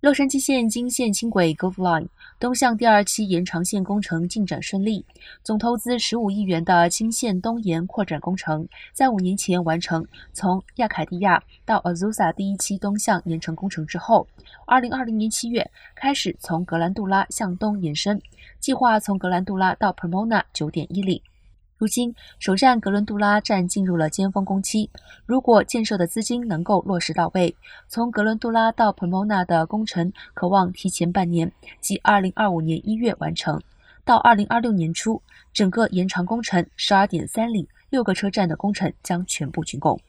洛杉矶县金线轻轨 Gold Line 东向第二期延长线工程进展顺利，总投资十五亿元的金线东延扩展工程在五年前完成从亚凯蒂亚到 Azusa 第一期东向延长工程之后，二零二零年七月开始从格兰杜拉向东延伸，计划从格兰杜拉到 Pomona 九点一里。如今，首站格伦杜拉站进入了尖峰工期。如果建设的资金能够落实到位，从格伦杜拉到 Pomona 的工程可望提前半年，即二零二五年一月完成。到二零二六年初，整个延长工程十二点三里、六个车站的工程将全部竣工。